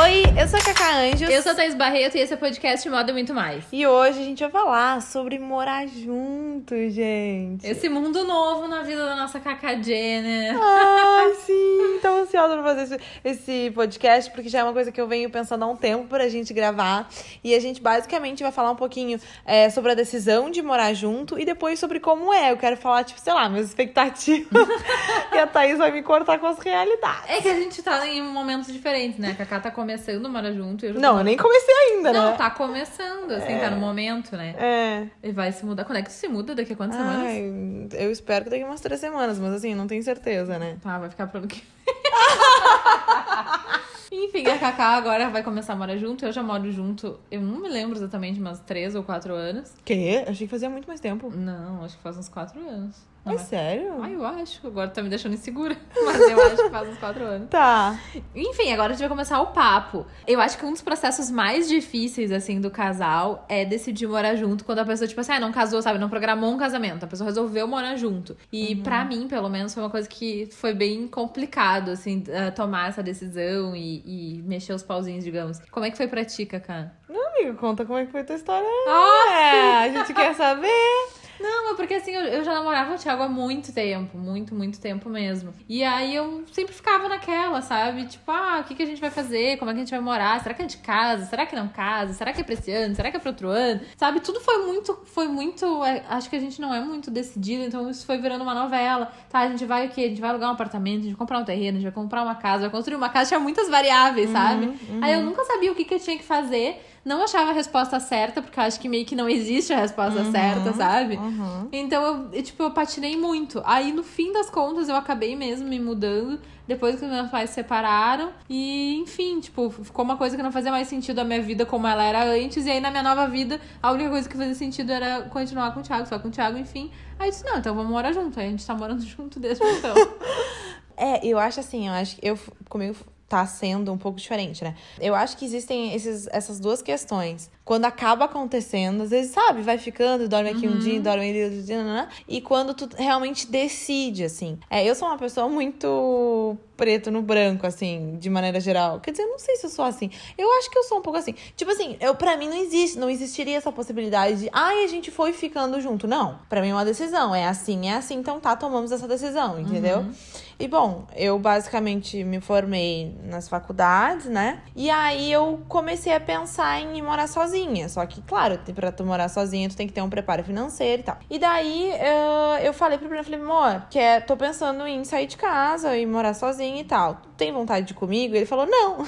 Oi, eu sou a Cacá Anjos. Eu sou a Thaís Barreto e esse é o podcast Moda Muito Mais. E hoje a gente vai falar sobre morar junto, gente. Esse mundo novo na vida da nossa Cacá Jenner. Ai, sim, tô ansiosa pra fazer esse, esse podcast, porque já é uma coisa que eu venho pensando há um tempo pra gente gravar. E a gente basicamente vai falar um pouquinho é, sobre a decisão de morar junto e depois sobre como é. Eu quero falar, tipo, sei lá, minhas expectativas. e a Thaís vai me cortar com as realidades. É que a gente tá em momentos diferentes, né? A Cacá tá começando a morar junto. Eu Não, eu nem comecei ainda, Não, né? tá começando, assim, tá no momento, né? É. E vai se mudar. Quando é que se muda? Daqui a quantas semanas? Ai, eu espero que daqui umas três semanas, mas assim, não tenho certeza, né? Tá, vai ficar pro ano que vem. Enfim, a Cacá agora vai começar a morar junto. Eu já moro junto, eu não me lembro exatamente, mas três ou quatro anos. Quê? Achei que fazia muito mais tempo. Não, acho que faz uns quatro anos. Não É é? sério? Ah, eu acho. Agora tá me deixando insegura. Mas eu acho que faz uns quatro anos. Tá. Enfim, agora a gente vai começar o papo. Eu acho que um dos processos mais difíceis, assim, do casal é decidir morar junto quando a pessoa, tipo assim, ah, não casou, sabe? Não programou um casamento. A pessoa resolveu morar junto. E pra mim, pelo menos, foi uma coisa que foi bem complicado, assim, eh, tomar essa decisão e, e mexer os pauzinhos, digamos. Como é que foi pra ti, Cacá? Não, amiga, conta como é que foi tua história. Ah! É, a gente quer saber. Não, é porque assim, eu, eu já namorava o Thiago há muito tempo, muito, muito tempo mesmo. E aí eu sempre ficava naquela, sabe? Tipo, ah, o que, que a gente vai fazer? Como é que a gente vai morar? Será que a gente casa? Será que não casa? Será que é pra esse ano? Será que é pra outro ano? Sabe? Tudo foi muito, foi muito. é, acho que a gente não é muito decidido, então isso foi virando uma novela. Tá, a gente vai o quê? A gente vai alugar um apartamento, a gente vai comprar um terreno, a gente vai comprar uma casa, vai construir uma casa, tinha muitas variáveis, sabe? Aí eu nunca sabia o que, que eu tinha que fazer. Não achava a resposta certa, porque eu acho que meio que não existe a resposta certa, sabe? Uhum. Então eu, eu, tipo, eu patinei muito. Aí, no fim das contas, eu acabei mesmo me mudando depois que meus pais se separaram. E, enfim, tipo, ficou uma coisa que não fazia mais sentido a minha vida como ela era antes. E aí, na minha nova vida, a única coisa que fazia sentido era continuar com o Thiago, só com o Thiago, enfim. Aí eu disse, não, então vamos morar junto. Aí a gente tá morando junto desde então. É, eu acho assim, eu acho que eu comigo tá sendo um pouco diferente, né? Eu acho que existem esses, essas duas questões. Quando acaba acontecendo, às vezes, sabe, vai ficando, dorme aqui um dia, dorme ali outro dia, nanã, e quando tu realmente decide, assim. É, eu sou uma pessoa muito preto no branco, assim, de maneira geral. Quer dizer, eu não sei se eu sou assim. Eu acho que eu sou um pouco assim. Tipo assim, eu para mim não existe, não existiria essa possibilidade de, ai, a gente foi ficando junto. Não. Pra mim é uma decisão. É assim, é assim, então tá, tomamos essa decisão, entendeu? E bom, eu basicamente me formei nas faculdades, né? E aí eu comecei a pensar em morar sozinha. Só que, claro, pra tu morar sozinha, tu tem que ter um preparo financeiro e tal. E daí eh, eu falei pro Bruno, falei, amor, que é, tô pensando em sair de casa e morar sozinha e tal. Tem vontade de ir comigo? Ele falou, não.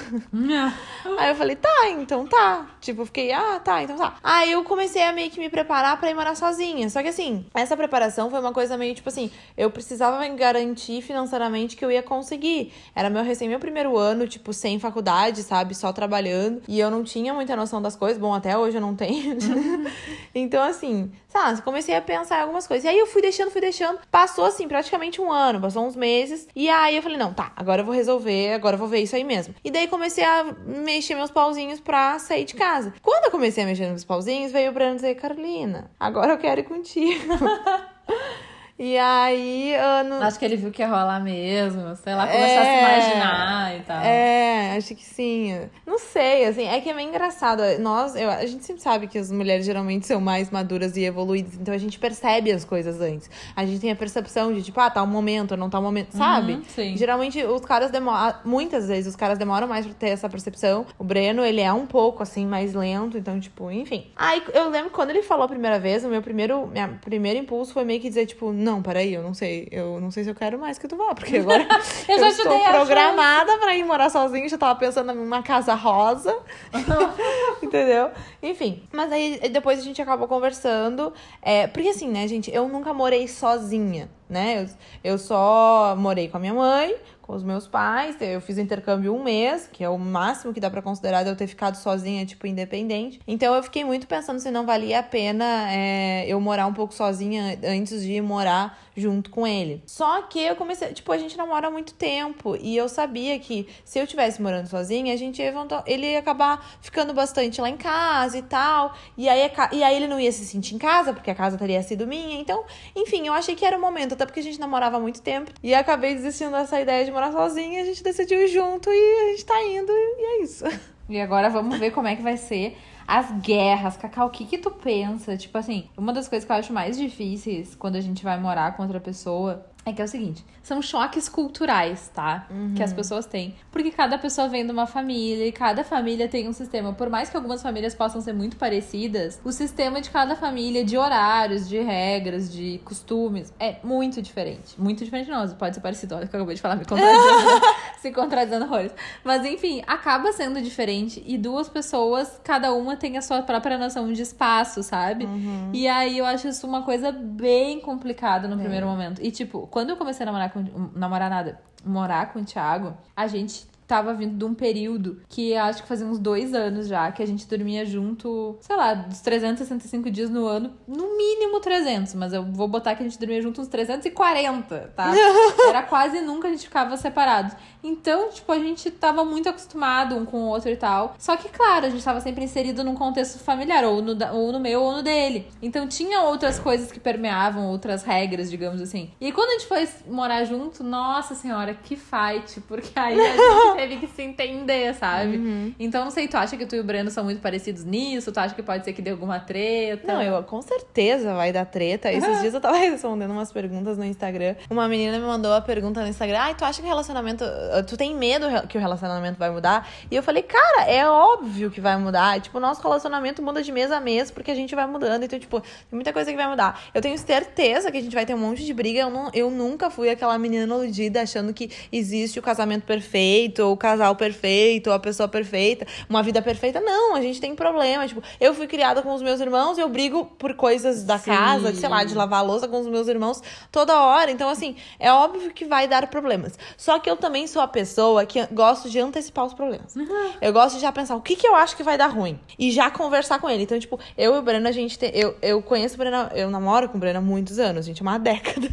Aí eu falei, tá, então tá. Tipo, eu fiquei, ah, tá, então tá. Aí eu comecei a meio que me preparar pra ir morar sozinha. Só que assim, essa preparação foi uma coisa meio tipo assim, eu precisava me garantir financeiramente que eu ia conseguir. Era meu recém meu primeiro ano, tipo, sem faculdade, sabe? Só trabalhando. E eu não tinha muita noção das coisas. Bom, até hoje eu não tenho. então, assim, sabe, comecei a pensar em algumas coisas. E aí eu fui deixando, fui deixando. Passou assim, praticamente um ano, passou uns meses. E aí eu falei, não, tá, agora eu vou resolver, agora eu vou ver isso aí mesmo. E daí comecei a mexer meus pauzinhos pra sair de casa. Quando eu comecei a mexer nos pauzinhos, veio o Breno dizer, Carolina, agora eu quero ir contigo. e aí, ano. Acho que ele viu que ia rolar mesmo. Sei lá, começou a se É. imaginar e tal. É, acho que sim. Não sei, assim, é que é meio engraçado. Nós, eu, a gente sempre sabe que as mulheres geralmente são mais maduras e evoluídas, então a gente percebe as coisas antes. A gente tem a percepção de, tipo, ah, tá um momento, não tá um momento, sabe? Uhum, sim. Geralmente os caras demoram, muitas vezes os caras demoram mais pra ter essa percepção. O Breno, ele é um pouco, assim, mais lento, então, tipo, enfim. Aí eu lembro que quando ele falou a primeira vez, o meu primeiro, minha primeiro impulso foi meio que dizer, tipo, não, peraí, eu não sei, eu não sei se eu quero mais que tu vá, porque agora Eu eu, estou programada pra ir morar sozinha, já tava pensando numa casa rosa. Entendeu? Enfim. Mas aí depois a gente acabou conversando. É, porque assim, né, gente, eu nunca morei sozinha, né? Eu, eu só morei com a minha mãe, com os meus pais. Eu fiz intercâmbio um mês, que é o máximo que dá pra considerar de eu ter ficado sozinha, tipo, independente. Então eu fiquei muito pensando se não valia a pena é, eu morar um pouco sozinha antes de morar junto com ele. Só que eu comecei, tipo, a gente namora há muito tempo e eu sabia que se eu tivesse morando sozinha, a gente ia, ele ia acabar ficando bastante lá em casa e tal. E aí, e aí ele não ia se sentir em casa, porque a casa teria sido minha. Então, enfim, eu achei que era o momento, até porque a gente namorava há muito tempo. E acabei desistindo dessa ideia de morar sozinha, a gente decidiu ir junto e a gente tá indo e é isso. E agora vamos ver como é que vai ser as guerras. Cacau, o que que tu pensa? Tipo assim, uma das coisas que eu acho mais difíceis quando a gente vai morar com outra pessoa é que é o seguinte, são choques culturais, tá? Uhum. Que as pessoas têm. Porque cada pessoa vem de uma família e cada família tem um sistema. Por mais que algumas famílias possam ser muito parecidas, o sistema de cada família, de horários, de regras, de costumes, é muito diferente. Muito diferente, não. Pode ser parecido, olha o que eu acabei de falar, me contradizendo, se contradizendo horrores. Mas enfim, acaba sendo diferente e duas pessoas, cada uma tem a sua própria noção de espaço, sabe? Uhum. E aí eu acho isso uma coisa bem complicada no é. primeiro momento. E tipo, quando eu comecei a namorar com. Namorar nada. Morar com o Thiago, a gente tava vindo de um período que acho que fazia uns dois anos já, que a gente dormia junto, sei lá, dos 365 dias no ano, no mínimo 300, mas eu vou botar que a gente dormia junto uns 340, tá? Era quase nunca a gente ficava separados. Então, tipo, a gente tava muito acostumado um com o outro e tal. Só que, claro, a gente tava sempre inserido num contexto familiar, ou no, ou no meu ou no dele. Então tinha outras coisas que permeavam, outras regras, digamos assim. E quando a gente foi morar junto, nossa senhora, que fight, porque aí a gente teve que se entender, sabe? Uhum. Então, não sei, tu acha que tu e o Breno são muito parecidos nisso? Tu acha que pode ser que dê alguma treta? Não, eu com certeza vai dar treta. Esses dias eu tava respondendo umas perguntas no Instagram. Uma menina me mandou a pergunta no Instagram: ai, tu acha que relacionamento. Tu tem medo que o relacionamento vai mudar? E eu falei, cara, é óbvio que vai mudar. Tipo, o nosso relacionamento muda de mês a mês porque a gente vai mudando. Então, tipo, tem muita coisa que vai mudar. Eu tenho certeza que a gente vai ter um monte de briga. Eu, não, eu nunca fui aquela menina iludida achando que existe o casamento perfeito o casal perfeito, ou a pessoa perfeita, uma vida perfeita. Não, a gente tem problema. Tipo, eu fui criada com os meus irmãos e eu brigo por coisas da Sim. casa, de, sei lá, de lavar a louça com os meus irmãos toda hora. Então, assim, é óbvio que vai dar problemas. Só que eu também sou a pessoa que gosto de antecipar os problemas. Uhum. Eu gosto de já pensar o que, que eu acho que vai dar ruim e já conversar com ele. Então, tipo, eu e o Breno, a gente tem. Eu, eu conheço o Breno, eu namoro com o Breno há muitos anos, gente, uma década.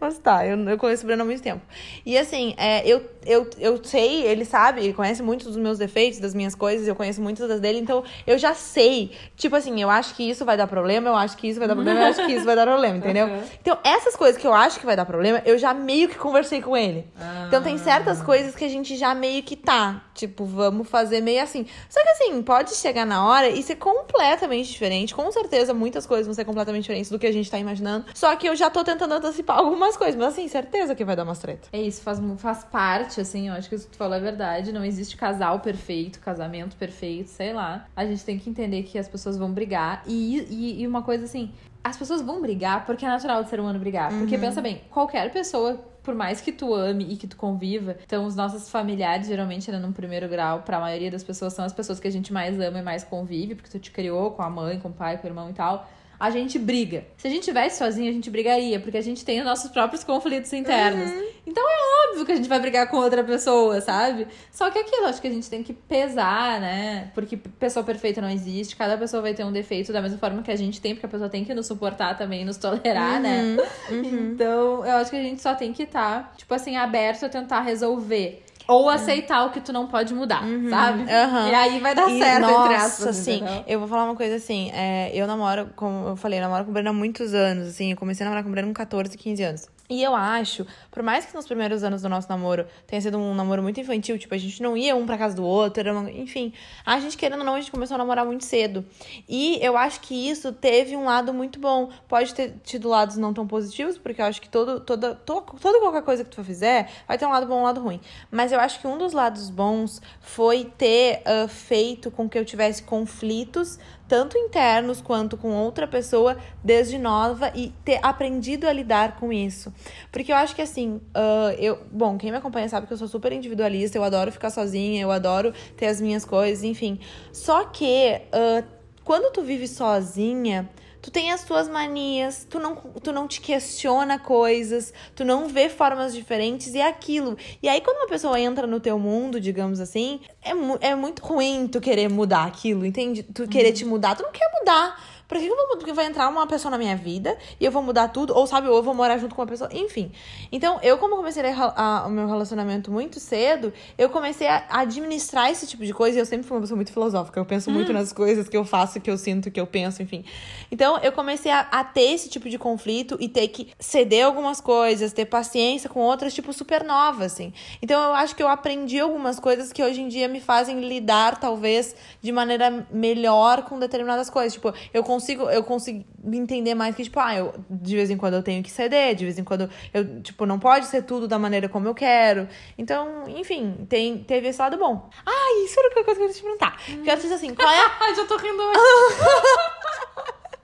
Mas tá, eu, eu conheço o Breno há muito tempo. E assim, é, eu, eu, eu sei, ele sabe, ele conhece muitos dos meus defeitos, das minhas coisas, eu conheço muitas das dele, então eu já sei. Tipo assim, eu acho que isso vai dar problema, eu acho que isso vai dar problema, eu acho que isso vai dar problema, entendeu? Uhum. Então, essas coisas que eu acho que vai dar problema, eu já meio que conversei com ele. Ah. Então, tem certas coisas que a gente já meio que tá. Tipo, vamos fazer meio assim. Só que assim, pode chegar na hora e ser completamente diferente. Com certeza, muitas coisas vão ser completamente diferentes do que a gente tá imaginando. Só que eu já tô tentando antecipar algumas coisas, mas assim, certeza que vai dar umas treta. É isso, faz, faz parte, assim, eu acho que isso que tu falou é verdade. Não existe casal perfeito, casamento perfeito, sei lá. A gente tem que entender que as pessoas vão brigar. E, e, e uma coisa assim, as pessoas vão brigar porque é natural do ser humano brigar. Uhum. Porque pensa bem, qualquer pessoa por mais que tu ame e que tu conviva, então os nossos familiares, geralmente, né, num primeiro grau, para a maioria das pessoas, são as pessoas que a gente mais ama e mais convive, porque tu te criou com a mãe, com o pai, com o irmão e tal a gente briga. Se a gente tivesse sozinho, a gente brigaria, porque a gente tem os nossos próprios conflitos internos. Uhum. Então é óbvio que a gente vai brigar com outra pessoa, sabe? Só que aquilo, acho que a gente tem que pesar, né? Porque pessoa perfeita não existe, cada pessoa vai ter um defeito da mesma forma que a gente tem, porque a pessoa tem que nos suportar também, nos tolerar, né? uhum. né? Uhum. Então, eu acho que a gente só tem que estar, tá, tipo assim, aberto a tentar resolver. Ou aceitar o que tu não pode mudar, uhum, sabe? Uhum. E aí vai dar e, certo, nossa, entre aspas. Assim, eu vou falar uma coisa assim. É, eu namoro, como eu falei, eu namoro com o Breno há muitos anos, assim. Eu comecei a namorar com o Breno com 14, 15 anos. E eu acho, por mais que nos primeiros anos do nosso namoro tenha sido um namoro muito infantil, tipo, a gente não ia um pra casa do outro, uma... enfim, a gente querendo ou não, a gente começou a namorar muito cedo. E eu acho que isso teve um lado muito bom. Pode ter tido lados não tão positivos, porque eu acho que todo, toda, todo, toda qualquer coisa que tu fizer vai ter um lado bom e um lado ruim. Mas eu acho que um dos lados bons foi ter uh, feito com que eu tivesse conflitos tanto internos quanto com outra pessoa desde nova e ter aprendido a lidar com isso. Porque eu acho que assim, uh, eu, bom, quem me acompanha sabe que eu sou super individualista, eu adoro ficar sozinha, eu adoro ter as minhas coisas, enfim. Só que uh, quando tu vive sozinha, tu tem as tuas manias, tu não, tu não te questiona coisas, tu não vê formas diferentes e é aquilo. E aí, quando uma pessoa entra no teu mundo, digamos assim, é, é muito ruim tu querer mudar aquilo, entende? Tu querer uhum. te mudar, tu não quer mudar. Pra que eu vou mudar? Porque vai entrar uma pessoa na minha vida e eu vou mudar tudo, ou sabe, ou eu vou morar junto com uma pessoa, enfim. Então, eu, como comecei a, a, o meu relacionamento muito cedo, eu comecei a administrar esse tipo de coisa e eu sempre fui uma pessoa muito filosófica. Eu penso muito nas coisas que eu faço, que eu sinto, que eu penso, enfim. Então, eu comecei a, a ter esse tipo de conflito e ter que ceder algumas coisas, ter paciência com outras, tipo, super novas, assim. Então, eu acho que eu aprendi algumas coisas que hoje em dia me fazem lidar, talvez, de maneira melhor com determinadas coisas. Tipo, eu consigo, eu consigo entender mais que, tipo, ah, eu, de vez em quando eu tenho que ceder, de vez em quando eu, tipo, não pode ser tudo da maneira como eu quero. Então, enfim, tem, teve esse lado bom. Ah, isso era uma coisa que eu queria te perguntar. Hum. Porque eu disse assim, qual é. Ai, já tô rindo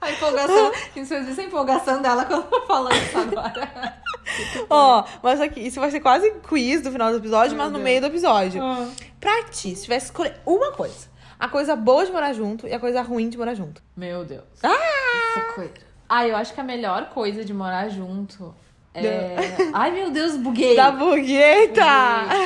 A empolgação, isso existe a empolgação dela quando eu falo isso agora. Ó, oh, mas aqui, isso vai ser quase quiz do final do episódio, Meu mas Deus. no meio do episódio. Oh. Pra ti, se tivesse que escolher uma coisa, a coisa boa de morar junto e a coisa ruim de morar junto. Meu Deus. Ah! coisa. Ah, eu acho que a melhor coisa de morar junto é. Ai, meu Deus, buguei. Da bugueita!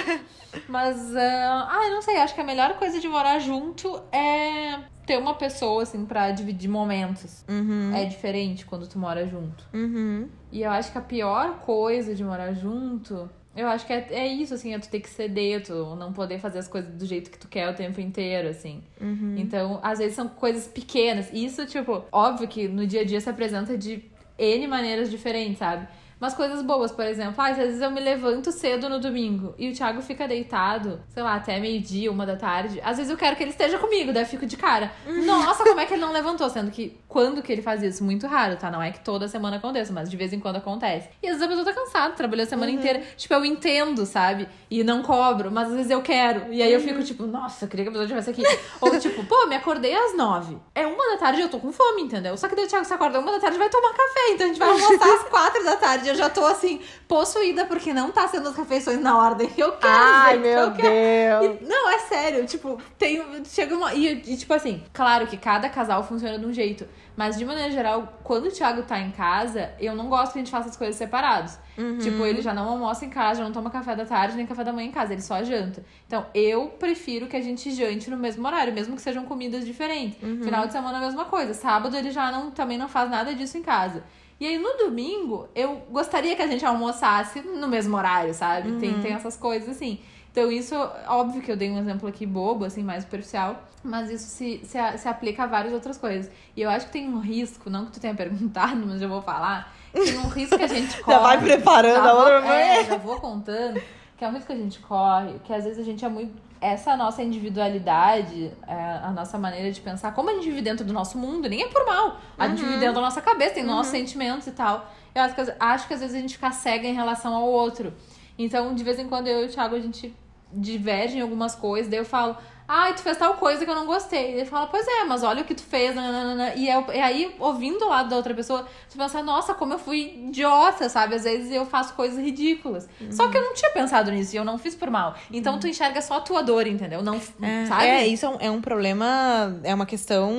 Buguei. Mas, uh... ah, eu não sei, acho que a melhor coisa de morar junto é ter uma pessoa, assim, pra dividir momentos. Uhum. É diferente quando tu mora junto. Uhum. E eu acho que a pior coisa de morar junto eu acho que é, é isso, assim, é tu ter que ceder, tu não poder fazer as coisas do jeito que tu quer o tempo inteiro, assim. Uhum. Então, às vezes são coisas pequenas. Isso, tipo, óbvio que no dia a dia se apresenta de N maneiras diferentes, sabe? Umas coisas boas, por exemplo. Ah, às vezes eu me levanto cedo no domingo e o Thiago fica deitado, sei lá, até meio-dia, uma da tarde. Às vezes eu quero que ele esteja comigo, daí eu fico de cara. Uhum. Nossa, como é que ele não levantou? Sendo que quando que ele faz isso? Muito raro, tá? Não é que toda semana aconteça, mas de vez em quando acontece. E às vezes a pessoa tá cansada, trabalhou a semana uhum. inteira. Tipo, eu entendo, sabe? E não cobro, mas às vezes eu quero. E aí eu fico uhum. tipo, nossa, eu queria que a pessoa estivesse aqui. Ou tipo, pô, me acordei às nove. É uma da tarde e eu tô com fome, entendeu? Só que daí o Thiago se acorda uma da tarde vai tomar café. Então a gente vai almoçar às quatro da tarde. Eu já tô assim, possuída porque não tá sendo as refeições na ordem que eu quero. Ai, meu eu Deus. E, não, é sério. Tipo, tem. Chega uma. E, e, tipo assim, claro que cada casal funciona de um jeito. Mas de maneira geral, quando o Thiago tá em casa, eu não gosto que a gente faça as coisas separados. Uhum. Tipo, ele já não almoça em casa, já não toma café da tarde, nem café da manhã em casa, ele só janta. Então, eu prefiro que a gente jante no mesmo horário, mesmo que sejam comidas diferentes. Uhum. Final de semana a mesma coisa. Sábado ele já não, também não faz nada disso em casa. E aí, no domingo, eu gostaria que a gente almoçasse no mesmo horário, sabe? Uhum. Tem, tem essas coisas assim. Então, isso, óbvio que eu dei um exemplo aqui bobo, assim, mais superficial, mas isso se, se, se aplica a várias outras coisas. E eu acho que tem um risco, não que tu tenha perguntado, mas eu vou falar, tem um risco que a gente corre. já vai preparando a outra É, já vou contando, que é um risco que a gente corre, que às vezes a gente é muito essa nossa individualidade, é, a nossa maneira de pensar, como a gente vive dentro do nosso mundo, nem é por mal. A gente vive uhum. dentro da nossa cabeça, tem uhum. nossos sentimentos e tal. Eu acho que, acho que às vezes a gente fica cega em relação ao outro. Então, de vez em quando eu e o Thiago, a gente diverge em algumas coisas, daí eu falo, Ai, tu fez tal coisa que eu não gostei. Ele fala, pois é, mas olha o que tu fez. Nananana. E, é, e aí, ouvindo o lado da outra pessoa, tu pensa, nossa, como eu fui idiota, sabe? Às vezes eu faço coisas ridículas. Uhum. Só que eu não tinha pensado nisso e eu não fiz por mal. Então uhum. tu enxerga só a tua dor, entendeu? Não, é, sabe? É, isso é um, é um problema, é uma questão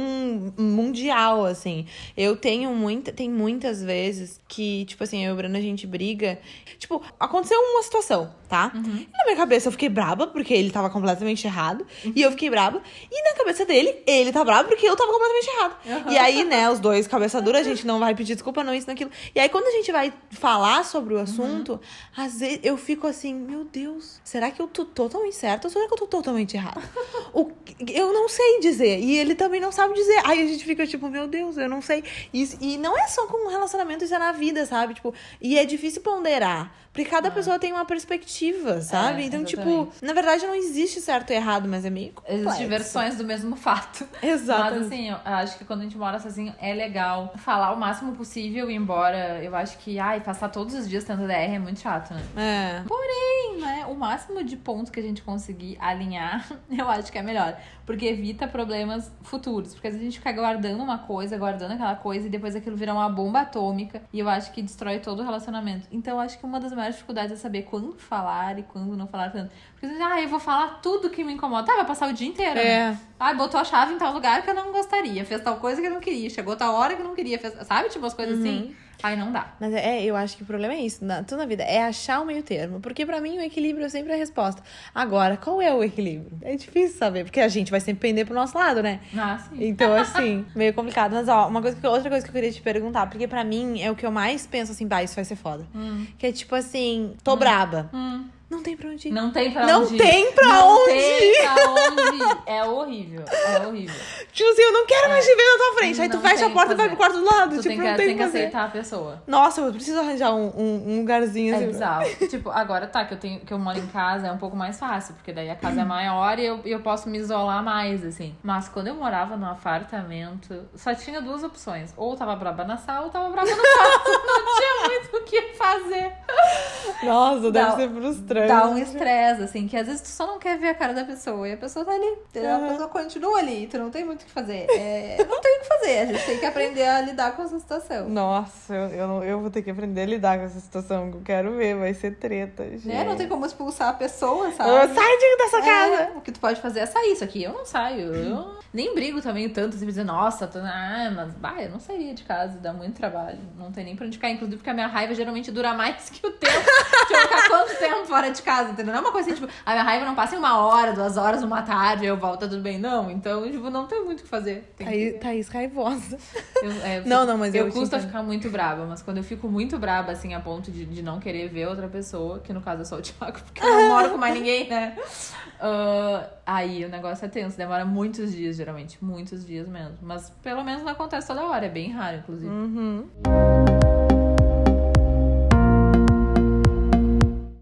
mundial, assim. Eu tenho muita, tem muitas vezes que, tipo assim, eu e o Bruno, a gente briga. Tipo, aconteceu uma situação, tá? Uhum. Na minha cabeça eu fiquei braba, porque ele tava completamente errado. E eu fiquei braba. E na cabeça dele, ele tá brabo porque eu tava completamente errado. Uhum. E aí, né, os dois, cabeça dura, a gente não vai pedir desculpa, não isso, naquilo. E aí, quando a gente vai falar sobre o assunto, uhum. às vezes eu fico assim, meu Deus, será que eu tô totalmente certa ou será que eu tô totalmente errada? o, eu não sei dizer. E ele também não sabe dizer. Aí a gente fica tipo, meu Deus, eu não sei. E, e não é só com relacionamento, isso é na vida, sabe? Tipo, e é difícil ponderar. Porque cada ah. pessoa tem uma perspectiva, sabe? É, então, tipo, exatamente. tipo, na verdade não existe certo e errado, mas é meio complexo. Existem versões do mesmo fato. Exato. Mas assim, eu acho que quando a gente mora sozinho é legal falar o máximo possível, embora eu acho que, ai, passar todos os dias tendo DR é muito chato, né? É. Porém, né, o máximo de pontos que a gente conseguir alinhar, eu acho que é melhor. Porque evita problemas futuros. Porque às vezes a gente fica guardando uma coisa, guardando aquela coisa, e depois aquilo vira uma bomba atômica. E eu acho que destrói todo o relacionamento. Então eu acho que uma das maiores dificuldades é saber quando falar e quando não falar tanto. Porque você ah, eu vou falar tudo que me incomoda. Tá, vai passar o dia inteiro. É. Né? Ah, botou a chave em tal lugar que eu não gostaria. Fez tal coisa que eu não queria. Chegou tal hora que eu não queria. Fez... Sabe? Tipo, as coisas uhum. assim. Aí não dá. Mas é, eu acho que o problema é isso, na, tudo na vida, é achar o meio termo. Porque pra mim o equilíbrio é sempre a resposta. Agora, qual é o equilíbrio? É difícil saber, porque a gente vai sempre pender pro nosso lado, né? Ah, sim. Então, assim, meio complicado. Mas, ó, uma coisa que, outra coisa que eu queria te perguntar, porque pra mim é o que eu mais penso assim, bah, isso vai ser foda. Que é tipo assim, tô braba. Hum. Não tem pra onde ir. Não tem pra Não onde ir. tem pra não onde tem ir. pra onde ir. É horrível. É horrível. Tipo assim, eu não quero mais te ver na tua frente. Aí tu Não fecha tem a porta e vai pro quarto do lado. Tu tipo, tem não que, tem tem o que fazer. aceitar a pessoa. Nossa, eu preciso arranjar um, um, um lugarzinho É assim. bizarro. tipo, agora tá, que eu tenho que eu moro em casa é um pouco mais fácil, porque daí a casa é maior e eu, eu posso me isolar mais, assim. Mas quando eu morava no apartamento, só tinha duas opções. Ou tava braba na sala ou tava braba no quarto. Não tinha muito o que fazer. Nossa, deve Dá- ser frustrante. Dá um estresse, assim, que às vezes tu só não quer ver a cara da pessoa e a pessoa tá ali. entendeu? A Uhum. pessoa continua ali, tu não tem muito o que fazer. É, não tem o que fazer, a gente tem que aprender a lidar com essa situação. Nossa, eu, eu, não- eu vou ter que aprender a lidar com essa situação que eu quero ver, vai ser treta. Gente. Né? Não tem como expulsar a pessoa, sabe? Eu, Sai de dessa casa! É, o que tu pode fazer é sair. Isso aqui eu não saio. Eu nem brigo também tanto, assim, dizer, nossa, tô... ah, mas bah, eu não sairia de casa, dá muito trabalho. Não tem nem pra onde ficar. Inclusive, porque a minha raiva geralmente dura mais que o tempo. Deixa eu ficar quanto tempo fora de casa, entendeu? Não é uma coisa assim, tipo, a minha raiva não passa em uma hora, duas horas, uma tarde, eu volto, tá tudo bem. Não, então, tipo, não tem muito o que fazer. Tem Thaís, que... Thaís raivosa. Eu, é, eu Não, fico- não, mas eu eu a ficar muito braba, mas quando eu fico muito braba, assim, a ponto de, de não querer ver outra pessoa, que no caso é só o Thiago, porque eu não moro com mais ninguém, né? Ah, aí o negócio é tenso, demora muitos dias, geralmente, muitos dias mesmo. Mas pelo menos não acontece toda hora, é bem raro, inclusive. Uhum.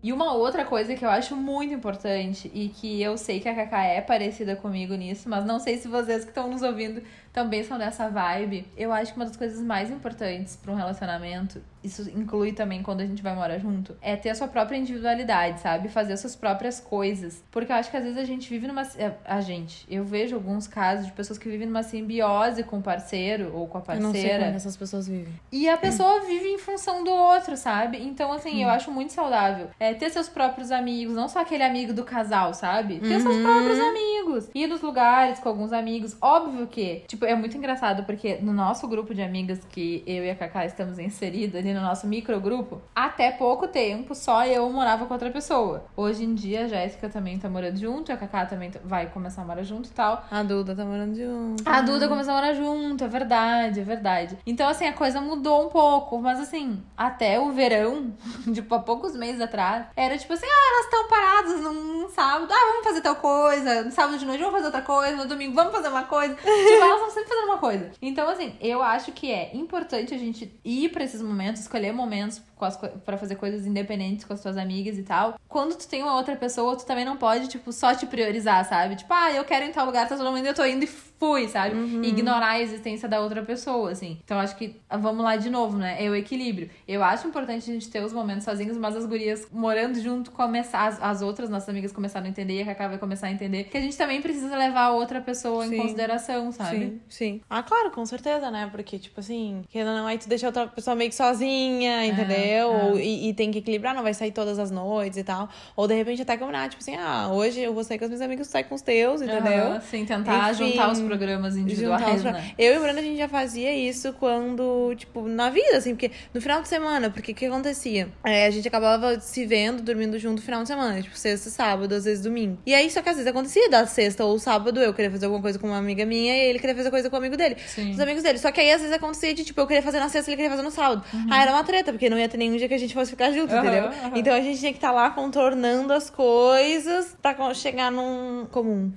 E uma outra coisa que eu acho muito importante e que eu sei que a Kaká é parecida comigo nisso, mas não sei se vocês que estão nos ouvindo também são dessa vibe. Eu acho que uma das coisas mais importantes para um relacionamento, isso inclui também quando a gente vai morar junto, é ter a sua própria individualidade, sabe? Fazer as suas próprias coisas. Porque eu acho que às vezes a gente vive numa. é, A gente, eu vejo alguns casos de pessoas que vivem numa simbiose com o parceiro ou com a Eu não sei parceira. como essas pessoas vivem. E a pessoa vive em função do outro, sabe? Então, assim, Hum. eu acho muito saudável. É ter seus próprios amigos, não só aquele amigo do casal, sabe? Ter seus Uhum. próprios amigos. Ir nos lugares com alguns amigos. Óbvio que, tipo, é muito engraçado, porque no nosso grupo de amigas que eu e a Cacá estamos inseridas ali no nosso microgrupo, até pouco tempo só eu morava com outra pessoa. Hoje em dia a Jéssica também tá morando junto, a Cacá também vai começar a morar junto e tal. A Duda tá morando junto. A Duda começou a morar junto, é verdade, é verdade. Então, assim, a coisa mudou um pouco. Mas, assim, até o verão, tipo, há poucos meses atrás, era tipo assim: ah, elas estão paradas num sábado, ah, vamos fazer tal coisa. No sábado de noite, vamos fazer outra coisa. No domingo, vamos fazer uma coisa. tipo, elas estão sempre fazendo uma coisa. Então, assim, eu acho que é importante a gente ir pra esses momentos, escolher momentos pra fazer coisas independentes com as tuas amigas e tal. Quando tu tem uma outra pessoa, tu também não pode, tipo, só te priorizar, sabe? Tipo, ah, eu quero ir em tal lugar, tá todo mundo, eu tô indo e fui, sabe? E ignorar a existência da outra pessoa, assim. Então, acho que, ah, vamos lá de novo, né? É o equilíbrio. Eu acho importante a gente ter os momentos sozinhos, mas as gurias morando junto, começar, as, as outras nossas amigas começaram a entender, e a Cacá vai começar a entender, que a gente também precisa levar a outra pessoa Sim. em consideração, sabe? Sim, sim. Ah, claro, com certeza, né? Porque, tipo assim, querendo ou não, aí tu deixa outra pessoa meio que sozinha, entendeu? é. Ou- E, e tem que equilibrar, não vai sair todas as noites e tal. Ou de repente até combinar, tipo assim, ah, hoje eu vou sair com os meus amigos, tu sai com os teus, entendeu? Aham, Sim, tentar Enfim, juntar os programas individuais, os né? Eu e o Brando, a gente já fazia isso quando, tipo, na vida, assim, porque no final de semana, porque o que acontecia? É, a gente acabava se vendo, dormindo junto no final de semana, tipo, sexta, sábado, às vezes domingo. E aí, só que às vezes acontecia da sexta ou sábado, eu queria fazer alguma coisa com uma amiga minha e ele queria fazer coisa com um amigo dele. Sim. Os amigos dele. Só que aí, às vezes, acontecia de, tipo, eu queria fazer na sexta, ele queria fazer no sábado. Aí era uma treta, porque não ia ter nenhum dia que a gente fosse ficar junto, Uhum. Entendeu? aham. Então a gente tinha que estar lá contornando as coisas pra chegar num comum.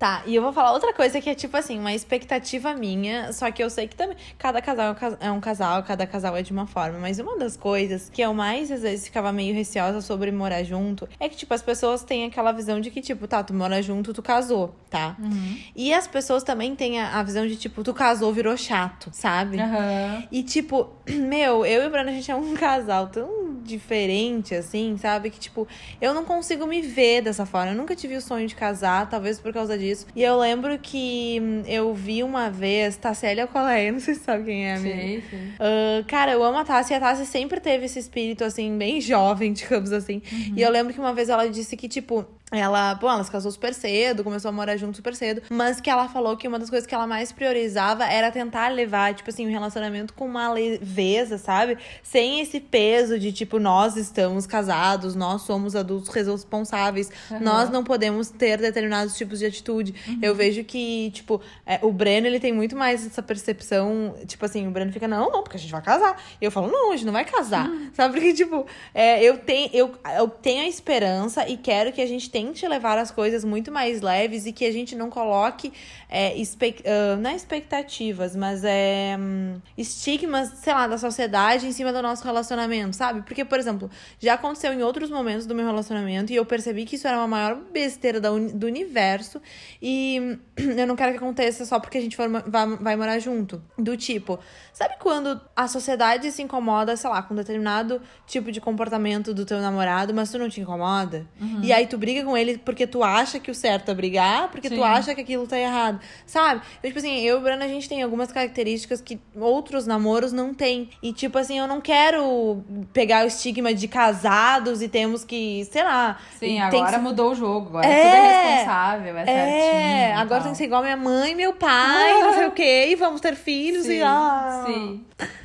Tá, e eu vou falar outra coisa que é tipo assim, uma expectativa minha, só que eu sei que também cada casal é um é um casal, cada casal é de uma forma, mas uma das coisas que eu mais às vezes ficava meio receosa sobre morar junto é que tipo as pessoas têm aquela visão de que tipo, tá, tu mora junto, tu casou, tá? Uhum. E as pessoas também têm a, a visão de tipo, tu casou, virou chato, sabe? Aham. E tipo, meu, eu e o Bruno, a gente é um casal tão diferente, assim, sabe? Que, tipo, eu não consigo me ver dessa forma. Eu nunca tive o sonho de casar, talvez por causa disso. E eu lembro que hum, eu vi uma vez Tassélia Coleia, não sei se sabe quem é, amiga. Sei, sei. Ah, cara, eu amo a Tassi. E a Tassi sempre teve esse espírito, assim, bem jovem, digamos assim. E eu lembro que uma vez ela disse que, tipo, ela, bom, ela se casou super cedo, começou a morar junto super cedo, mas que ela falou que uma das coisas que ela mais priorizava era tentar levar, tipo assim, um relacionamento com uma leveza, sabe? Sem esse peso de, tipo, nós estamos casados, nós somos adultos responsáveis, uhum. nós não podemos ter determinados tipos de atitude. Uhum. Eu vejo que, tipo, é, o Breno, ele tem muito mais essa percepção, tipo assim, o Breno fica, não, não, porque a gente vai casar. E eu falo, não, a gente não vai casar, uhum. sabe? Porque, tipo, é, eu, tenho, eu, eu tenho a esperança e quero que a gente tenha tente levar as coisas muito mais leves e que a gente não coloque é, uh, não é expectativas, mas é um, estigmas, sei lá, da sociedade em cima do nosso relacionamento, sabe? Porque, por exemplo, já aconteceu em outros momentos do meu relacionamento e eu percebi que isso era uma maior besteira do universo e eu não quero que aconteça só porque a gente for, vai, vai morar junto. Do tipo, sabe quando a sociedade se incomoda, sei lá, com um determinado tipo de comportamento do teu namorado, mas tu não te incomoda? Uhum. E aí tu briga com ele porque tu acha que o certo é brigar, porque Sim. tu acha que aquilo tá errado, sabe? Então, tipo assim, eu e o Brano, a gente tem algumas características que outros namoros não têm. E, tipo assim, eu não quero pegar o estigma de casados e temos que, sei lá. Sim, agora que... mudou o jogo, agora é, tudo é responsável, é, é certinho. agora tem que ser igual minha mãe, meu pai, não sei o quê, e vamos ter filhos sim, e ah. Sim.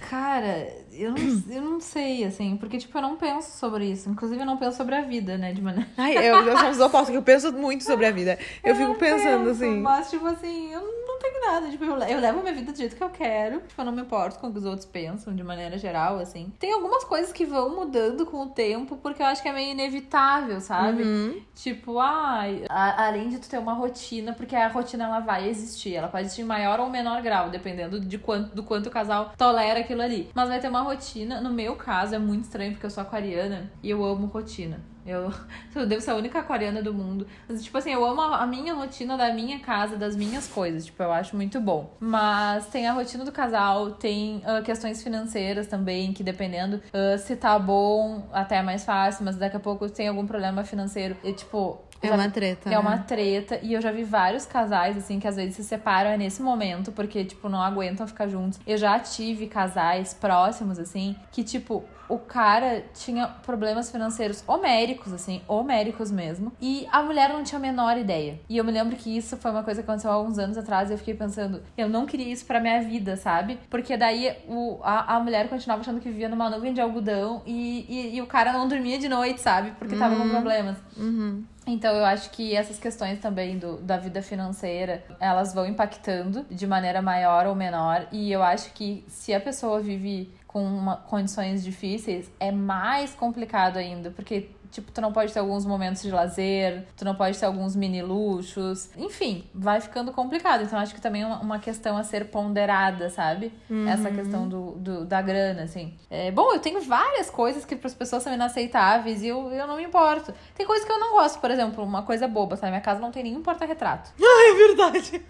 Cara, eu não, eu não sei, assim, porque, tipo, eu não penso sobre isso. Inclusive, eu não penso sobre a vida, né, de maneira... Ai, eu, eu sou os opostos, que eu penso muito sobre a vida. Eu, eu fico pensando, penso, assim... Mas, tipo assim, eu não tenho nada. Tipo, eu, eu levo minha vida do jeito que eu quero. Tipo, eu não me importo com o que os outros pensam, de maneira geral, assim. Tem algumas coisas que vão mudando com o tempo, porque eu acho que é meio inevitável, sabe? Uhum. Tipo, ai, ah, além de tu ter uma rotina, porque a rotina, ela vai existir. Ela pode existir em maior ou menor grau, dependendo de quanto, do quanto o casal tolera aquilo ali. Mas vai ter uma rotina. No meu caso, é muito estranho porque eu sou aquariana e eu amo rotina. Eu, eu devo ser a única aquariana do mundo. Mas, tipo assim, eu amo a minha rotina da minha casa, das minhas coisas. Tipo, eu acho muito bom. Mas tem a rotina do casal, tem uh, questões financeiras também, que dependendo uh, se tá bom, até é mais fácil, mas daqui a pouco tem algum problema financeiro. E, tipo, é uma treta. É né? uma treta. E eu já vi vários casais, assim, que às vezes se separam nesse momento, porque, tipo, não aguentam ficar juntos. Eu já tive casais próximos, assim, que, tipo, o cara tinha problemas financeiros homéricos, assim, homéricos mesmo. E a mulher não tinha a menor ideia. E eu me lembro que isso foi uma coisa que aconteceu há uns anos atrás. E eu fiquei pensando, eu não queria isso pra minha vida, sabe? Porque daí o, a, a mulher continuava achando que vivia numa nuvem de algodão e, e, e o cara não dormia de noite, sabe? Porque tava com uhum. problemas. Uhum. Então eu acho que essas questões também do, da vida financeira, elas vão impactando de maneira maior ou menor. E eu acho que se a pessoa vive com uma, condições difíceis, é mais complicado ainda, porque Tipo, tu não pode ter alguns momentos de lazer, tu não pode ter alguns mini luxos. Enfim, vai ficando complicado. Então, acho que também é uma questão a ser ponderada, sabe? Uhum. Essa questão do, do, da grana, assim. É, bom, eu tenho várias coisas que para as pessoas são inaceitáveis e eu, eu não me importo. Tem coisas que eu não gosto, por exemplo, uma coisa boba, sabe? Minha casa não tem nenhum porta-retrato. Ah, é verdade.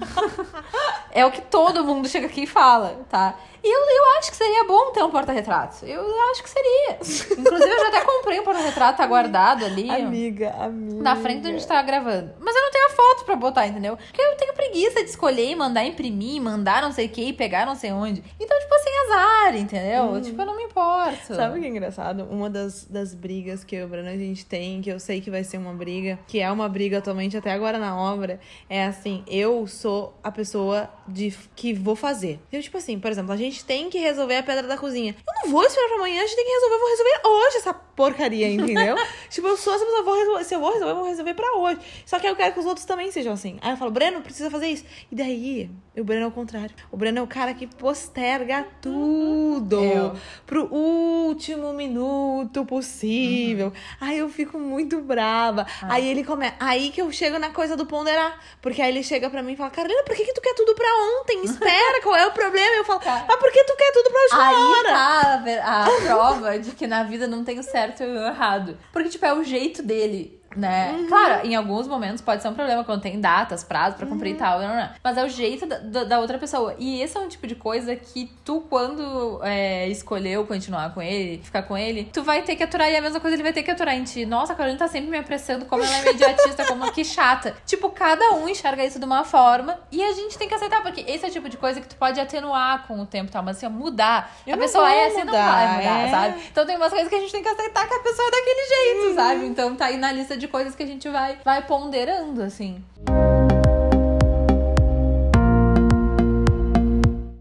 é o que todo mundo chega aqui e fala, tá? E eu, eu acho que seria bom ter um porta-retrato. Eu acho que seria. Inclusive, eu já até comprei um porta-retrato, tá guardado ali. Amiga, amiga. Na frente onde a gente tava gravando. Mas eu não foto pra botar, entendeu? Porque eu tenho preguiça de escolher e mandar imprimir, mandar não sei o que e pegar não sei onde. Então, tipo assim, azar, entendeu? Hum. Tipo, eu não me importo. Sabe o que é engraçado? Uma das, das brigas que eu e o Bruno a gente tem, que eu sei que vai ser uma briga, que é uma briga atualmente até agora na obra, é assim, eu sou a pessoa de que vou fazer. Eu, tipo assim, por exemplo, a gente gente tem que resolver a pedra da cozinha. Eu não vou esperar pra amanhã, a gente tem que resolver, eu vou resolver hoje essa porcaria, entendeu? tipo, eu sou essa pessoa, vou resolver, se eu vou resolver, eu vou resolver pra hoje. Só que eu quero que os outros também sejam assim. Aí eu falo, Breno, precisa fazer isso. E daí, o Breno é o contrário. O Breno é o cara que posterga tudo eu. pro último minuto possível. Uhum. Aí eu fico muito brava. Ah. Aí ele começa. Aí que eu chego na coisa do ponderar. Porque aí ele chega pra mim e fala, Carolina, por que, que tu quer tudo pra ontem? Espera, qual é o problema? Eu falo, tá. ah, porque tu quer tudo pra última aí hora. Tá a prova de que na vida não tem o certo e o errado. Porque, tipo, é o jeito dele né? Uhum. Claro, em alguns momentos pode ser um problema quando tem datas, prazos pra cumprir uhum. e tal, não, não, mas é o jeito da, da, da, outra pessoa. E esse é um tipo de coisa que tu, quando é, escolheu continuar com ele, ficar com ele, tu vai ter que aturar e a mesma coisa ele vai ter que aturar em ti. Nossa, a Carolina tá sempre me apressando, como ela é imediatista, como que chata. Tipo, cada um enxerga isso de uma forma e a gente tem que aceitar, porque esse é o tipo de coisa que tu pode atenuar com o tempo, tal, mas assim, mudar. Eu a pessoa é assim, mudar, não vai mudar, é. sabe? Então tem umas coisas que a gente tem que aceitar que a pessoa é daquele jeito, uhum. sabe? Então tá aí na lista lista de coisas que a gente vai, vai ponderando, assim.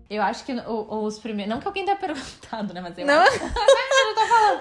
Eu acho que os primeiros. Não que alguém tenha perguntado, né? Mas eu não. acho. eu tô falando.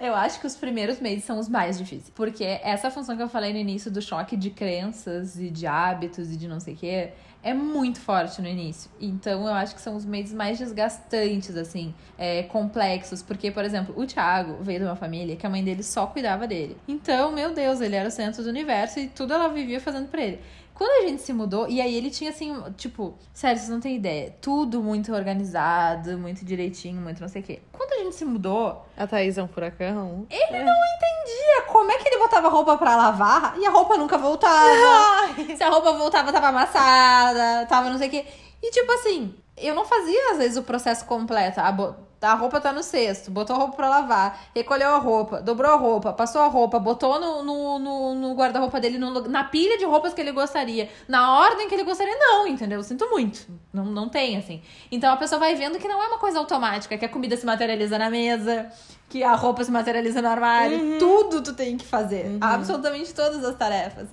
Eu acho que os primeiros meses são os mais difíceis. Porque essa função que eu falei no início do choque de crenças e de hábitos e de não sei o quê é muito forte no início. Então eu acho que são os meses mais desgastantes, assim, é, complexos. Porque, por exemplo, o Thiago veio de uma família que a mãe dele só cuidava dele. Então, meu Deus, ele era o centro do universo e tudo ela vivia fazendo pra ele. Quando a gente se mudou, e aí ele tinha assim, tipo, sério, vocês não têm ideia. Tudo muito organizado, muito direitinho, muito não sei o quê. Quando a gente se mudou. A Thaís é um furacão. Ele é. não entendia como é que ele botava roupa pra lavar e a roupa nunca voltava. Se a roupa voltava, tava amassada, tava não sei o quê. E tipo assim, eu não fazia às vezes o processo completo. A, Tá, a roupa tá no cesto, botou a roupa pra lavar, recolheu a roupa, dobrou a roupa, passou a roupa, botou no, no, no, no guarda-roupa dele, no, na pilha de roupas que ele gostaria, na ordem que ele gostaria, não, entendeu? Eu sinto muito. Não, não tem, assim. Então a pessoa vai vendo que não é uma coisa automática, que a comida se materializa na mesa, que a roupa se materializa no armário. Uhum. Tudo tu tem que fazer. Uhum. Absolutamente todas as tarefas.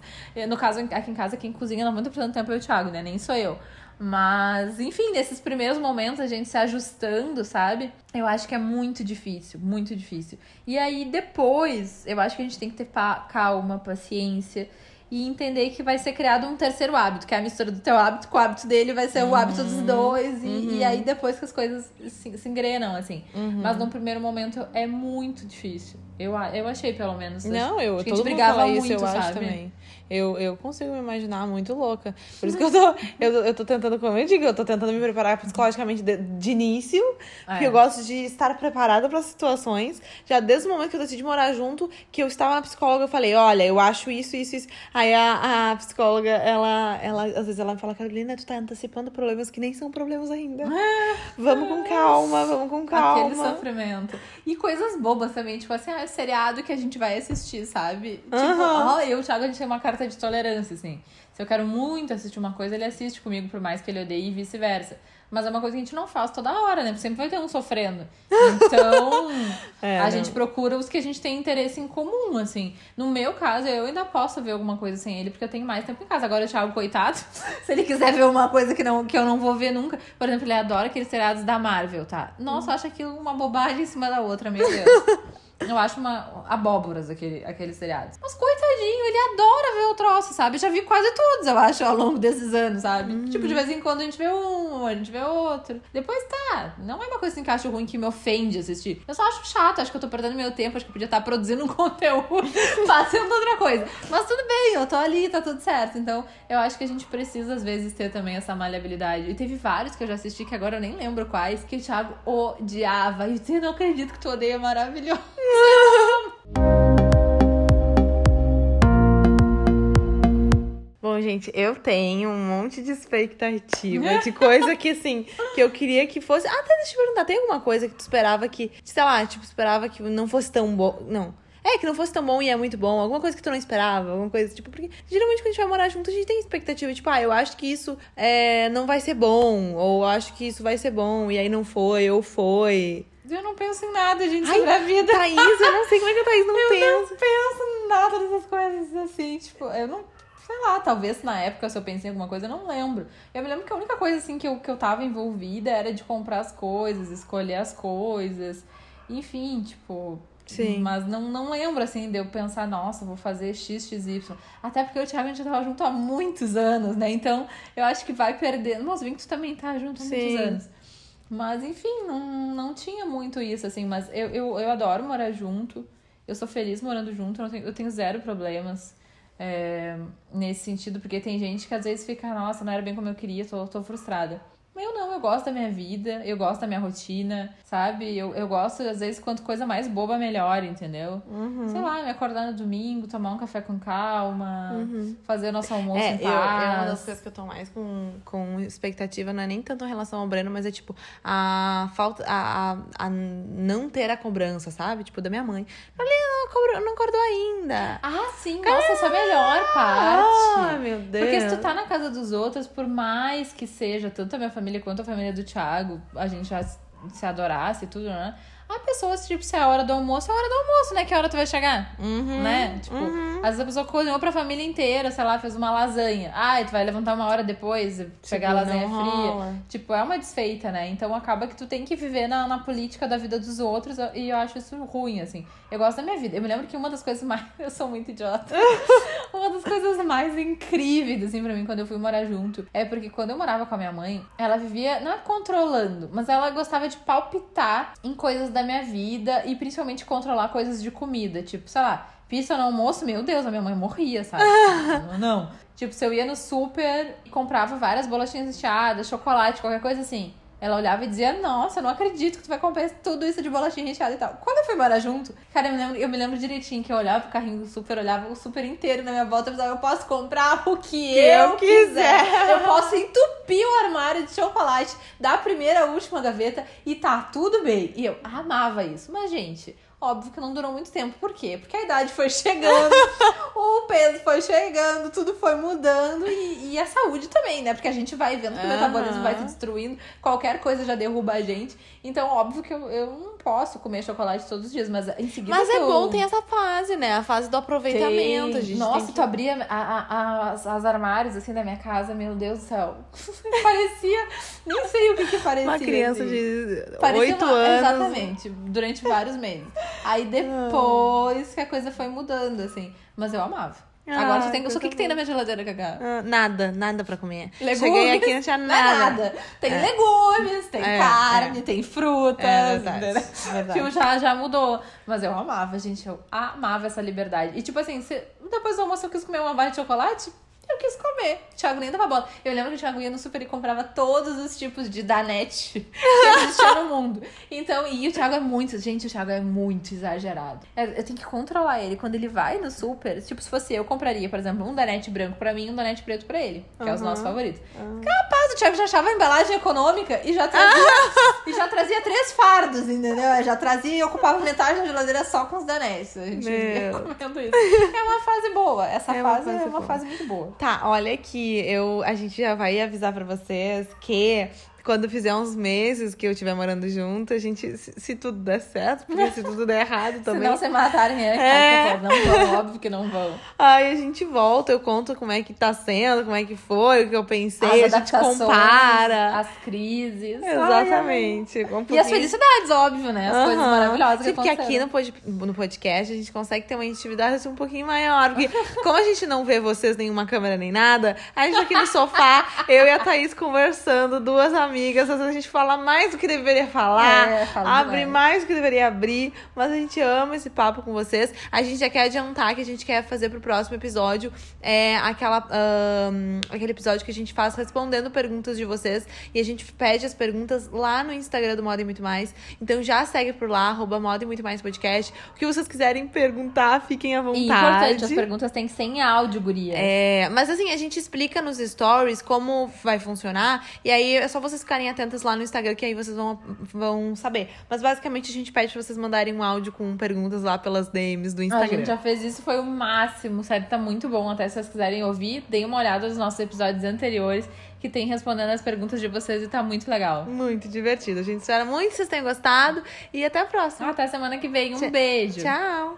No caso, aqui em casa, quem cozinha 90% do tempo é o Thiago, né? Nem sou eu. Mas, enfim, nesses primeiros momentos a gente se ajustando, sabe? Eu acho que é muito difícil, muito difícil. E aí depois, eu acho que a gente tem que ter calma, paciência e entender que vai ser criado um terceiro hábito, que é a mistura do teu hábito com o hábito dele, vai ser uhum. o hábito dos dois, e, uhum. e, aí depois que as coisas se, se engrenam, assim. Uhum. Mas no primeiro momento é muito difícil. Eu, eu achei, pelo menos. Não, eu, todo a gente brigava isso, muito, eu sabe? acho também. Eu, eu consigo me imaginar muito louca. Por isso que eu tô, eu, eu tô tentando, como eu digo, eu tô tentando me preparar psicologicamente de, de início. É. Porque eu gosto de estar preparada para situações. Já desde o momento que eu decidi morar junto, que eu estava na psicóloga, eu falei, olha, eu acho isso, isso, isso. Aí a, a psicóloga, ela, ela, às vezes ela me fala, Carolina, tu tá antecipando problemas que nem são problemas ainda. É. Vamos com calma, vamos com calma. Aquele sofrimento. E coisas bobas também, tipo assim, ah, é seriado que a gente vai assistir, sabe? Tipo, ó, eu e o Thiago, a gente tem uma carta de tolerância, assim. Se eu quero muito assistir uma coisa, ele assiste comigo, por mais que ele odeie e vice-versa. Mas é uma coisa que a gente não faz toda hora, né? Porque sempre vai ter um sofrendo. Então, é, a não. gente procura os que a gente tem interesse em comum, assim. No meu caso, eu ainda posso ver alguma coisa sem ele, porque eu tenho mais tempo em casa. Agora, o Thiago, coitado, se ele quiser ver uma coisa que, não, que eu não vou ver nunca. Por exemplo, ele adora aqueles seriados da Marvel, tá? Nossa, acha aquilo uma bobagem em cima da outra, meu Deus. Eu acho uma abóboras aquele, aquele seriado. Mas coitadinho, ele adora ver o troço, sabe? Já vi quase todos, eu acho, ao longo desses anos, sabe? Uhum. Tipo, de vez em quando a gente vê um, a gente vê outro. Depois tá. Não é uma coisa assim que eu acho ruim que me ofende assistir. Eu só acho chato, acho que eu tô perdendo meu tempo, acho que eu podia estar produzindo um conteúdo, fazendo outra coisa. Mas tudo bem, eu tô ali, tá tudo certo. Então, eu acho que a gente precisa, às vezes, ter também essa maleabilidade. E teve vários que eu já assisti, que agora eu nem lembro quais, que o Thiago odiava. E eu não acredito que tu odeia maravilhoso. Bom, gente, eu tenho um monte de expectativa de coisa que, assim, que eu queria que fosse. Ah, até deixa eu perguntar, tem alguma coisa que tu esperava que, sei lá, tipo, esperava que não fosse tão bom. Não. É, que não fosse tão bom e é muito bom. Alguma coisa que tu não esperava, alguma coisa, tipo, porque geralmente quando a gente vai morar junto, a gente tem expectativa, tipo, ah, eu acho que isso é, não vai ser bom, ou acho que isso vai ser bom, e aí não foi, ou foi. Eu não penso em nada, gente, Ai, sobre a vida. Thaís, eu não sei como é que a Thaís não eu pensa. Eu não penso em nada dessas coisas, assim, tipo, eu não... Sei lá, talvez na época, se eu pensei em alguma coisa, eu não lembro. Eu me lembro que a única coisa, assim, que eu, que eu tava envolvida era de comprar as coisas, escolher as coisas. Enfim, tipo... Sim. Mas não, não lembro, assim, de eu pensar, nossa, vou fazer X, X, Y. Até porque o Thiago a gente já tava junto há muitos anos, né? Então, eu acho que vai perder. Mas o tu também tá junto há Sim. muitos anos. Mas, enfim, não, não tinha muito isso, assim. Mas eu, eu, eu adoro morar junto. Eu sou feliz morando junto. Eu tenho, eu tenho zero problemas é, nesse sentido. Porque tem gente que às vezes fica, nossa, não era bem como eu queria, tô, tô frustrada. Eu não, eu gosto da minha vida, eu gosto da minha rotina, sabe? Eu, eu gosto, às vezes, quanto coisa mais boba, melhor, entendeu? Uhum. Sei lá, me acordar no domingo, tomar um café com calma, uhum. fazer o nosso almoço é, em paz. Eu, é uma das coisas que eu tô mais com, com expectativa, não é nem tanto em relação ao Breno, mas é tipo, a falta, a, a, a não ter a cobrança, sabe? Tipo, da minha mãe. Falei, não, não acordou ainda. Ah, sim, nossa, essa é a melhor parte. Ah, meu Deus. Porque se tu tá na casa dos outros, por mais que seja tanto a minha família quanto a família do Thiago, a gente já se adorasse e tudo, né? Há pessoas, tipo, se é a hora do almoço, é a hora do almoço, né? Que hora tu vai chegar? Uhum. Né? Tipo, às vezes a pessoa cozinhou pra família inteira, sei lá, fez uma lasanha. Ai, tu vai levantar uma hora depois, pegar a lasanha fria. rola. Tipo, é uma desfeita, né? Então acaba que tu tem que viver na, na política da vida dos outros e eu acho isso ruim, assim. Eu gosto da minha vida. Eu me lembro que uma das coisas mais. Eu sou muito idiota. uma das coisas mais incríveis, assim, pra mim, quando eu fui morar junto, é porque quando eu morava com a minha mãe, ela vivia, não é controlando, mas ela gostava de palpitar em coisas da minha vida e principalmente controlar coisas de comida. Tipo, sei lá, pizza no almoço, meu Deus, a minha mãe morria, sabe? não, não. Tipo, se eu ia no super e comprava várias bolachinhas recheadas, chocolate, qualquer coisa assim. Ela olhava e dizia, nossa, eu não acredito que tu vai comprar tudo isso de bolachinha recheada e tal. Quando eu fui morar junto, cara, eu me lembro, eu me lembro direitinho que eu olhava pro carrinho do super, olhava o super inteiro na minha volta e pensava, eu posso comprar o que, eu, eu quiser. quiser. Eu posso entupir o armário de chocolate da primeira à última gaveta e tá tudo bem. E eu amava isso. Mas, gente, óbvio que não durou muito tempo. Por quê? Porque a idade foi chegando, o peso foi chegando, tudo foi mudando e, e a saúde também, né? Porque a gente vai vendo que o Aham. metabolismo vai se destruindo, qualquer coisa já derruba a gente. Então, óbvio que eu, eu não posso comer chocolate todos os dias, mas em seguida. Mas é eu... bom ter essa fase, né? A fase do aproveitamento. A gente Nossa, tem que... tu abria a- a- a- as, as armários assim da minha casa, meu Deus do céu. parecia. Nem sei o que que parecia. Uma criança assim. de Parecia 8 uma- anos. Exatamente, durante vários meses. Aí depois que a coisa foi mudando, assim. Mas eu amava. Ah, Agora tu tem. coisa O que, que tem na minha geladeira, Cacá? Ah, nada, nada pra comer. Legumes? Cheguei aqui não tinha é nada. nada. Tem legumes, tem É, carne, é. tem frutas. É verdade, entendeu? verdade. Tipo, já, já mudou. Mas eu amava, gente. Eu amava essa liberdade. E tipo assim, depois do almoço eu quis comer uma barra de chocolate, eu quis comer. O Thiago nem dava bola. Eu lembro que o Thiago ia no super e comprava todos os tipos de danete que existia no mundo. Então, e o Thiago é muito, gente, o Thiago é muito exagerado. É, Eu tenho que controlar ele. Quando ele vai no super, tipo, se fosse eu, compraria, por exemplo, um danete branco pra mim e um danete preto pra ele. Que é os Uhum. nossos favoritos. Capaz, o Thiago já achava a embalagem econômica e já trazia, e já trazia três fardos, entendeu? Já trazia e ocupava metade da geladeira só com os danetes. A gente comendo isso. É uma fase boa. Essa É uma fase, é fase uma boa. fase muito boa. Tá, olha aqui, eu, a gente já vai avisar pra vocês que quando fizer uns meses que eu estiver morando junto, a gente, se, se tudo der certo, porque se tudo der errado Se também. não se matarem, é, É. não vão, óbvio que não vão. Aí a gente volta, eu conto como é que tá sendo, como é que foi, o que eu pensei, As a gente compara. as crises. Exatamente. Um Ai, ai. E as felicidades, óbvio, né? As coisas Aham. maravilhosas que Sim, porque aqui no, pod- no podcast a gente consegue ter uma intimidade assim, um pouquinho maior. Porque como a gente não vê vocês nenhuma câmera nem nada, a gente aqui no sofá, eu e a Thaís conversando, duas amigas, às vezes a gente fala mais do que deveria falar, É, abre demais. mais do que deveria abrir, mas a gente ama esse papo com vocês. A gente já quer adiantar que a gente quer fazer pro próximo episódio é aquela, ahn, aquele episódio que a gente faz respondendo perguntas de vocês e a gente pede as perguntas lá no Instagram do Moda e Muito Mais. Então já segue por lá, arroba Moda e Muito Mais Podcast. O que vocês quiserem perguntar, fiquem à vontade. E importante, as perguntas têm que ser em áudio, guria. É, mas assim, a gente explica nos stories como vai funcionar. E aí é só vocês ficarem atentos lá no Instagram, que aí vocês vão, vão saber. Mas basicamente a gente pede pra vocês mandarem um áudio com perguntas lá pelas DMs do A Instagram. gente já fez isso, foi o máximo, sério, tá muito bom. Até se vocês quiserem ouvir, deem uma olhada nos nossos episódios anteriores, que tem respondendo as perguntas de vocês e tá muito legal. Muito divertido. A gente espera muito que vocês tenham gostado. E até a próxima. Até semana que vem, um Tchau. beijo. Tchau!